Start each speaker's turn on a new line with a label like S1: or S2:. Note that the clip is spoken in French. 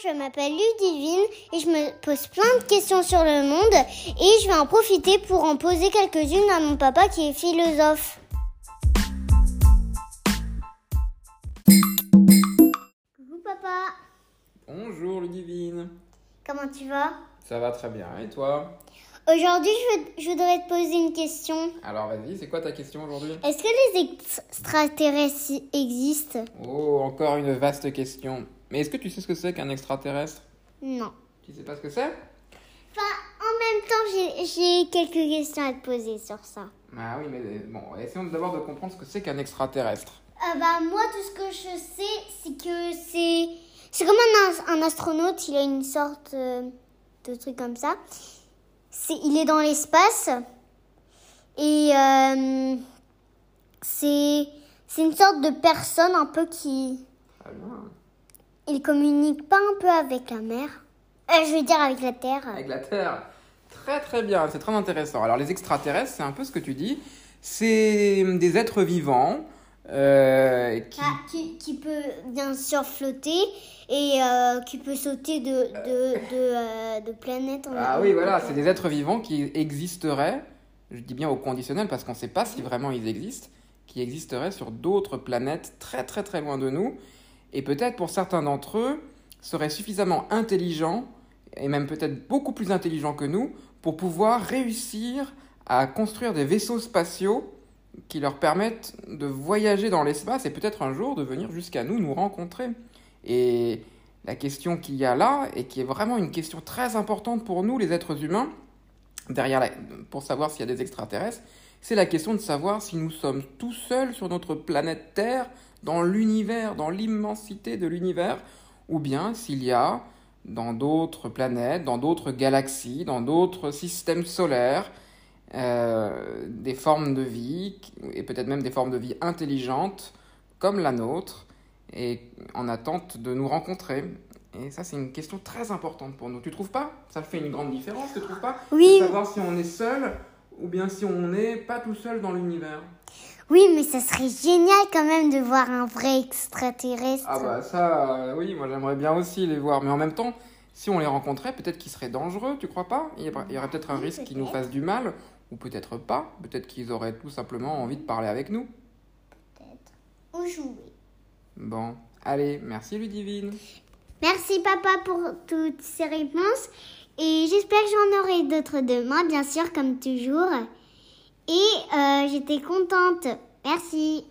S1: je m'appelle Ludivine et je me pose plein de questions sur le monde et je vais en profiter pour en poser quelques-unes à mon papa qui est philosophe. Coucou papa,
S2: Bonjour Ludivine.
S1: comment tu vas?
S2: Ça va très bien. Et toi?
S1: Aujourd'hui, je, voudrais te poser une question.
S2: Alors vas-y, c'est quoi ta question aujourd'hui?
S1: Est-ce que les extraterrestres existent?
S2: Oh, encore une vaste question. Mais est-ce que tu sais ce que c'est qu'un extraterrestre?
S1: Non.
S2: Tu sais pas ce que c'est?
S1: Enfin, en même temps, j'ai- quelques questions à te poser sur ça.
S2: Ah oui, mais bon, essayons d'abord de comprendre ce que c'est qu'un extraterrestre.
S1: Euh, bah, moi, tout ce que je sais, c'est que c'est. C'est comme un, un astronaute, il a une sorte euh, de truc comme ça. C'est, il est dans l'espace. Et euh, c'est, c'est une sorte de personne un peu qui.
S2: Très bien.
S1: Il communique pas un peu avec la mer. Euh, je veux dire avec la Terre.
S2: Avec la Terre. Très très bien, c'est très intéressant. Alors les extraterrestres, c'est un peu ce que tu dis. C'est des êtres vivants euh, qui...
S1: Ah, qui, qui peut bien sûr flotter et euh, qui peut sauter de, de, de, de planète en
S2: Ah oui, voilà, c'est des êtres vivants qui existeraient, je dis bien au conditionnel parce qu'on ne sait pas si vraiment ils existent, qui existeraient sur d'autres planètes très très très loin de nous, et peut-être pour certains d'entre eux, seraient suffisamment intelligents, et même peut-être beaucoup plus intelligents que nous, pour pouvoir réussir à construire des vaisseaux spatiaux qui leur permettent de voyager dans l'espace et peut-être un jour de venir jusqu'à nous, nous rencontrer. Et la question qu'il y a là, et qui est vraiment une question très importante pour nous, les êtres humains, derrière la- pour savoir s'il y a des extraterrestres, c'est la question de savoir si nous sommes tout seuls sur notre planète Terre, dans l'univers, dans l'immensité de l'univers, ou bien s'il y a dans d'autres planètes, dans d'autres galaxies, dans d'autres systèmes solaires, euh, des formes de vie, et peut-être même des formes de vie intelligentes, comme la nôtre, et en attente de nous rencontrer. Et ça, c'est une question très importante pour nous. Tu trouves pas? Ça fait une grande différence, tu trouves pas?
S1: Oui.
S2: De savoir si on est seul ou bien si on n'est pas tout seul dans l'univers.
S1: Oui, mais ça serait génial quand même de voir un vrai extraterrestre.
S2: Ah bah ça, euh, oui, moi j'aimerais bien aussi les voir. Mais en même temps, si on les rencontrait, peut-être qu'ils seraient dangereux, tu crois pas? Il y aurait- peut-être un
S1: Oui,
S2: risque qu'ils nous
S1: peut-être.
S2: fassent du mal, ou peut-être pas. Peut-être qu'ils auraient tout simplement envie de parler avec nous.
S1: Ou jouer.
S2: Bon, allez, merci Ludivine.
S1: Merci papa pour toutes ces réponses. Et j'espère que j'en aurai d'autres demain, bien sûr, comme toujours. Et euh, j'étais contente. Merci.